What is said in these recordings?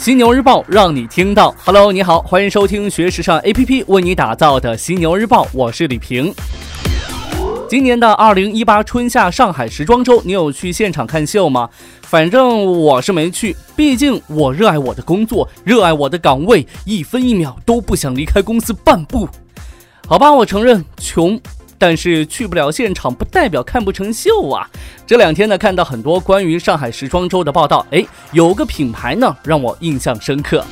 犀牛日报让你听到。Hello，你好，欢迎收听学时尚 APP 为你打造的犀牛日报，我是李平。今年的二零一八春夏上海时装周，你有去现场看秀吗？反正我是没去，毕竟我热爱我的工作，热爱我的岗位，一分一秒都不想离开公司半步。好吧，我承认穷。但是去不了现场，不代表看不成秀啊！这两天呢，看到很多关于上海时装周的报道，哎，有个品牌呢让我印象深刻。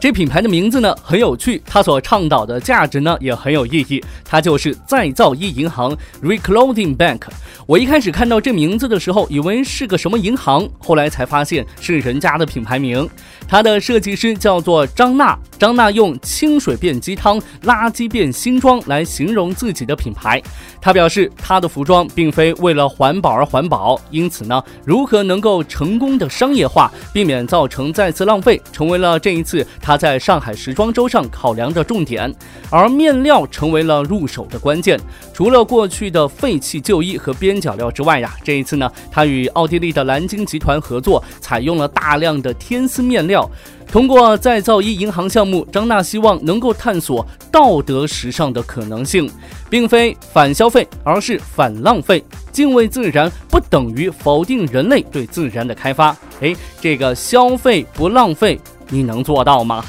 这品牌的名字呢很有趣，它所倡导的价值呢也很有意义。它就是再造一银行 （Reclothing Bank）。我一开始看到这名字的时候，以为是个什么银行，后来才发现是人家的品牌名。它的设计师叫做张娜，张娜用清水变鸡汤，垃圾变新装来形容自己的品牌。他表示，他的服装并非为了环保而环保，因此呢，如何能够成功的商业化，避免造成再次浪费，成为了这一次他在上海时装周上考量的重点。而面料成为了入手的关键。除了过去的废弃旧衣和边角料之外呀，这一次呢，他与奥地利的蓝鲸集团合作，采用了大量的天丝面料。通过再造衣银行项目，张娜希望能够探索道德时尚的可能性，并非反消费，而是反浪费。敬畏自然不等于否定人类对自然的开发。哎，这个消费不浪费，你能做到吗？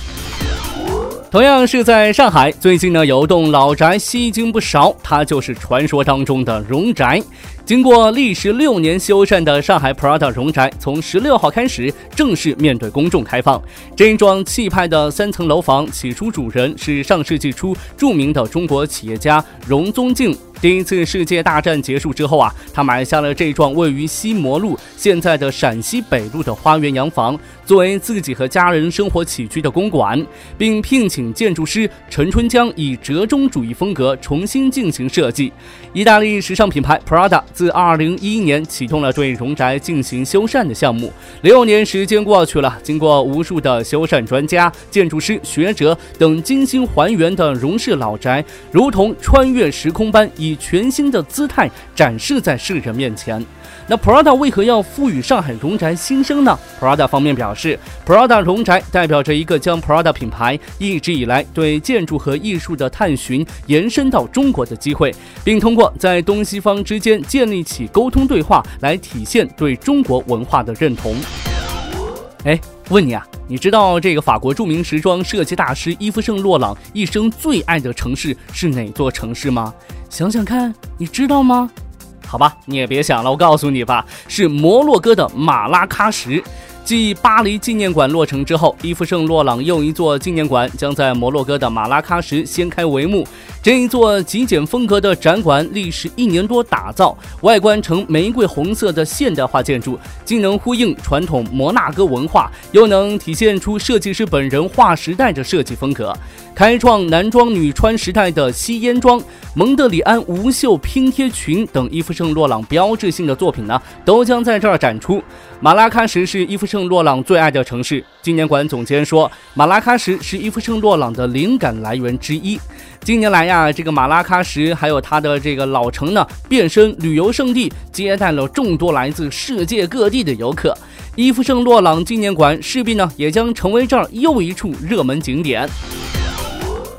同样是在上海，最近呢有栋老宅吸睛不少，它就是传说当中的荣宅。经过历时六年修缮的上海 Prada 荣宅，从十六号开始正式面对公众开放。这一幢气派的三层楼房，起初主人是上世纪初著名的中国企业家荣宗敬。第一次世界大战结束之后啊，他买下了这幢位于西摩路（现在的陕西北路）的花园洋房，作为自己和家人生活起居的公馆，并聘请建筑师陈春江以折中主义风格重新进行设计。意大利时尚品牌 Prada 自2011年启动了对荣宅进行修缮的项目。六年时间过去了，经过无数的修缮专家、建筑师、学者等精心还原的荣氏老宅，如同穿越时空般以。以全新的姿态展示在世人面前。那 Prada 为何要赋予上海荣宅新生呢？Prada 方面表示，Prada 荣宅代表着一个将 Prada 品牌一直以来对建筑和艺术的探寻延伸到中国的机会，并通过在东西方之间建立起沟通对话来体现对中国文化的认同。哎，问你啊，你知道这个法国著名时装设计大师伊夫圣洛朗一生最爱的城市是哪座城市吗？想想看，你知道吗？好吧，你也别想了，我告诉你吧，是摩洛哥的马拉喀什。继巴黎纪念馆落成之后，伊夫圣洛朗又一座纪念馆将在摩洛哥的马拉喀什掀开帷幕。这一座极简风格的展馆历时一年多打造，外观呈玫瑰红色的现代化建筑，既能呼应传统摩纳哥文化，又能体现出设计师本人划时代的设计风格。开创男装女穿时代的吸烟装、蒙德里安无袖拼贴裙等伊夫圣洛朗标志性的作品呢，都将在这儿展出。马拉喀什是伊夫圣洛朗最爱的城市。纪念馆总监说，马拉喀什是伊夫圣洛朗的灵感来源之一。近年来呀，这个马拉喀什还有它的这个老城呢，变身旅游胜地，接待了众多来自世界各地的游客。伊夫圣洛朗纪念馆势必呢，也将成为这儿又一处热门景点。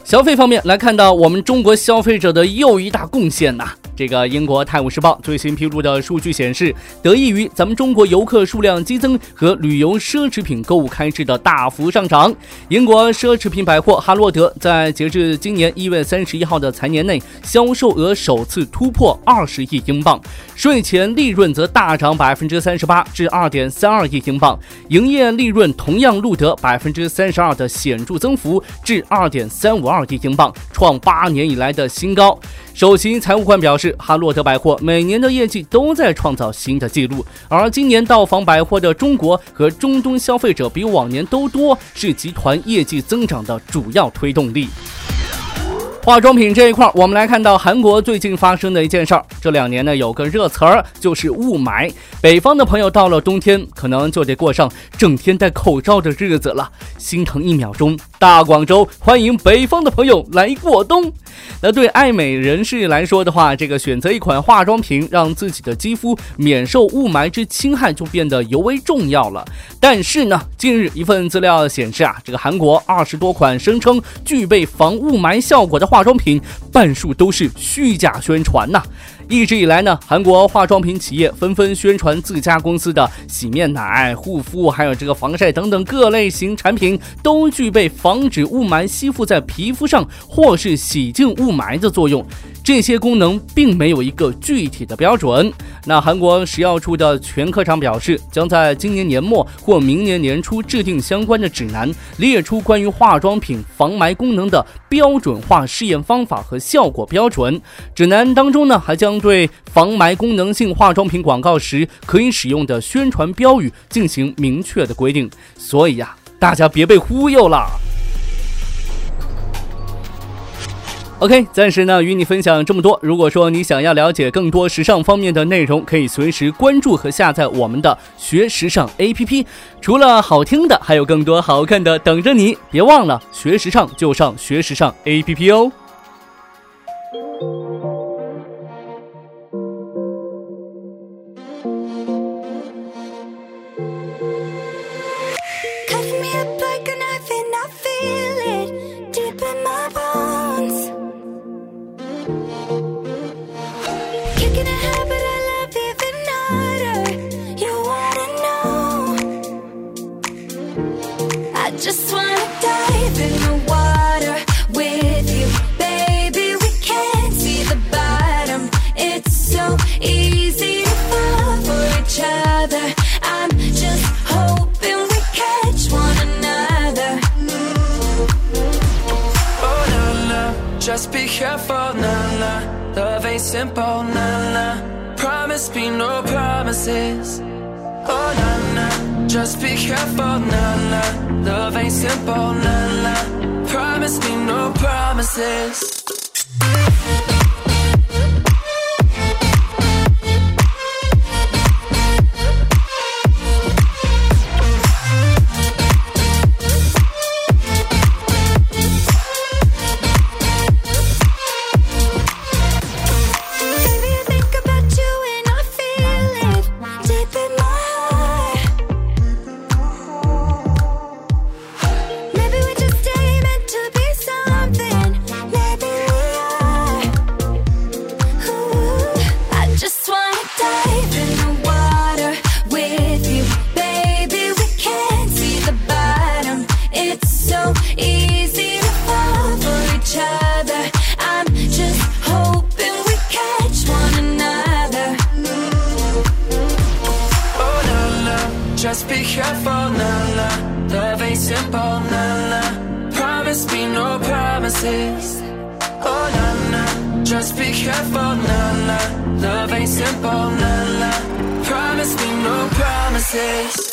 消费方面来看到我们中国消费者的又一大贡献呐。这个英国《泰晤士报》最新披露的数据显示，得益于咱们中国游客数量激增和旅游奢侈品购物开支的大幅上涨，英国奢侈品百货哈洛德在截至今年一月三十一号的财年内，销售额首次突破二十亿英镑，税前利润则大涨百分之三十八至二点三二亿英镑，营业利润同样录得百分之三十二的显著增幅至二点三五二亿英镑，创八年以来的新高。首席财务官表示，是哈洛德百货每年的业绩都在创造新的纪录，而今年到访百货的中国和中东消费者比往年都多，是集团业绩增长的主要推动力。化妆品这一块，我们来看到韩国最近发生的一件事儿。这两年呢，有个热词儿就是雾霾。北方的朋友到了冬天，可能就得过上整天戴口罩的日子了。心疼一秒钟，大广州欢迎北方的朋友来过冬。那对爱美人士来说的话，这个选择一款化妆品，让自己的肌肤免受雾霾之侵害，就变得尤为重要了。但是呢，近日一份资料显示啊，这个韩国二十多款声称具备防雾霾效果的化妆品，半数都是虚假宣传呐。一直以来呢，韩国化妆品企业纷纷宣传自家公司的洗面奶、护肤，还有这个防晒等等各类型产品，都具备防止雾霾吸附在皮肤上或是洗净雾霾的作用。这些功能并没有一个具体的标准。那韩国食药处的全科长表示，将在今年年末或明年年初制定相关的指南，列出关于化妆品防霾功能的标准化试验方法和效果标准。指南当中呢，还将对防霾功能性化妆品广告时可以使用的宣传标语进行明确的规定。所以呀，大家别被忽悠了。OK，暂时呢与你分享这么多。如果说你想要了解更多时尚方面的内容，可以随时关注和下载我们的学时尚 APP。除了好听的，还有更多好看的等着你。别忘了学时尚就上学时尚 APP 哦。Careful, nah, nah. Love ain't simple, nah, nah. Promise me no promises. Oh, nah, nah. Just be careful, nah, nah. Love ain't simple, nah, nah. Promise me no promises. Careful, nah, nah. Love ain't simple, nah, nah. Promise me no promises. Oh, nah, nah. Just be careful, nah, nah. Love ain't simple, nah, nah. Promise me no promises.